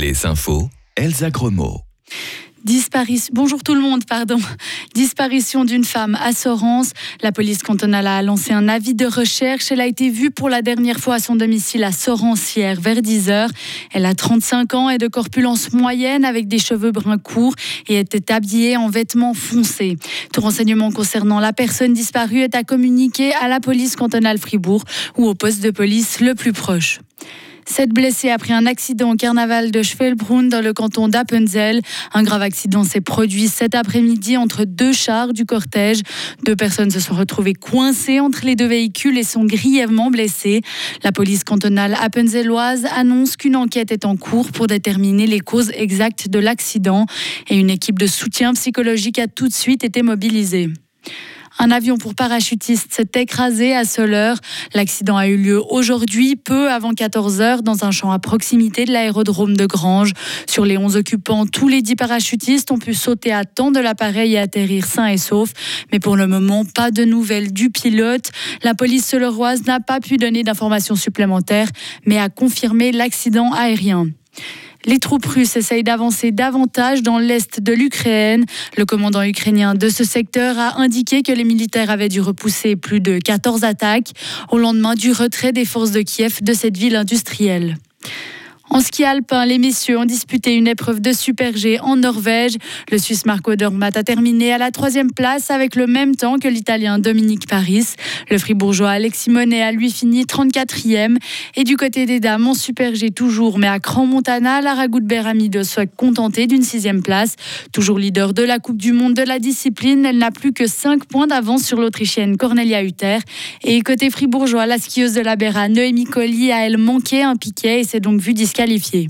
Les infos, Elsa Gremaud. Disparition. Bonjour tout le monde, pardon. Disparition d'une femme à Sorens. La police cantonale a lancé un avis de recherche. Elle a été vue pour la dernière fois à son domicile à Sorens vers 10 h Elle a 35 ans et de corpulence moyenne avec des cheveux bruns courts et était habillée en vêtements foncés. Tout renseignement concernant la personne disparue est à communiquer à la police cantonale Fribourg ou au poste de police le plus proche. Sept blessés après un accident au carnaval de Schwelbrunn dans le canton d'Appenzell. Un grave accident s'est produit cet après-midi entre deux chars du cortège. Deux personnes se sont retrouvées coincées entre les deux véhicules et sont grièvement blessées. La police cantonale appenzelloise annonce qu'une enquête est en cours pour déterminer les causes exactes de l'accident et une équipe de soutien psychologique a tout de suite été mobilisée. Un avion pour parachutistes s'est écrasé à Soleure. L'accident a eu lieu aujourd'hui, peu avant 14 heures, dans un champ à proximité de l'aérodrome de Grange. Sur les 11 occupants, tous les 10 parachutistes ont pu sauter à temps de l'appareil et atterrir sains et saufs. Mais pour le moment, pas de nouvelles du pilote. La police soleuroise n'a pas pu donner d'informations supplémentaires, mais a confirmé l'accident aérien. Les troupes russes essayent d'avancer davantage dans l'est de l'Ukraine. Le commandant ukrainien de ce secteur a indiqué que les militaires avaient dû repousser plus de 14 attaques au lendemain du retrait des forces de Kiev de cette ville industrielle. En ski alpin, les messieurs ont disputé une épreuve de Super G en Norvège. Le Suisse Marco Dormat a terminé à la troisième place avec le même temps que l'Italien Dominique Paris. Le Fribourgeois Alexis Monet a lui fini 34e. Et du côté des dames, en Super G toujours, mais à Grand Montana, Lara Goudber de soit contentée d'une sixième place. Toujours leader de la Coupe du Monde de la discipline, elle n'a plus que 5 points d'avance sur l'Autrichienne Cornelia Hutter. Et côté fribourgeois, la skieuse de la Béra, Noémie Colli, a elle manqué un piquet et s'est donc vue disqualifiée qualifié.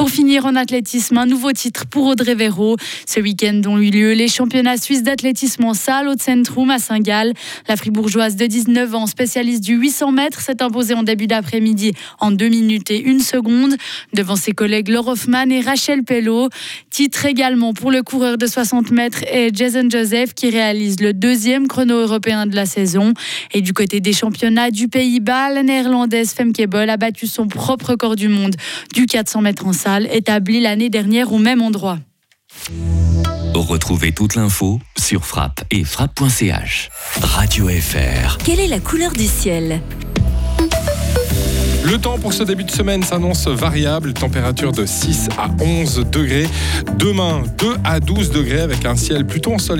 Pour finir en athlétisme, un nouveau titre pour Audrey Véro. Ce week-end ont eu lieu les championnats suisses d'athlétisme en salle au Centrum à Saint-Gall. La fribourgeoise de 19 ans, spécialiste du 800 mètres, s'est imposée en début d'après-midi en 2 minutes et 1 seconde devant ses collègues Laure Hoffman et Rachel Pello. Titre également pour le coureur de 60 mètres et Jason Joseph qui réalise le deuxième chrono européen de la saison. Et du côté des championnats du Pays-Bas, la néerlandaise Femke Bol a battu son propre record du monde du 400 mètres en salle établi l'année dernière au même endroit. Retrouvez toute l'info sur frappe et frappe.ch. Radio FR. Quelle est la couleur du ciel? Le temps pour ce début de semaine s'annonce variable, température de 6 à 11 degrés. Demain, 2 à 12 degrés avec un ciel plutôt ensoleillé.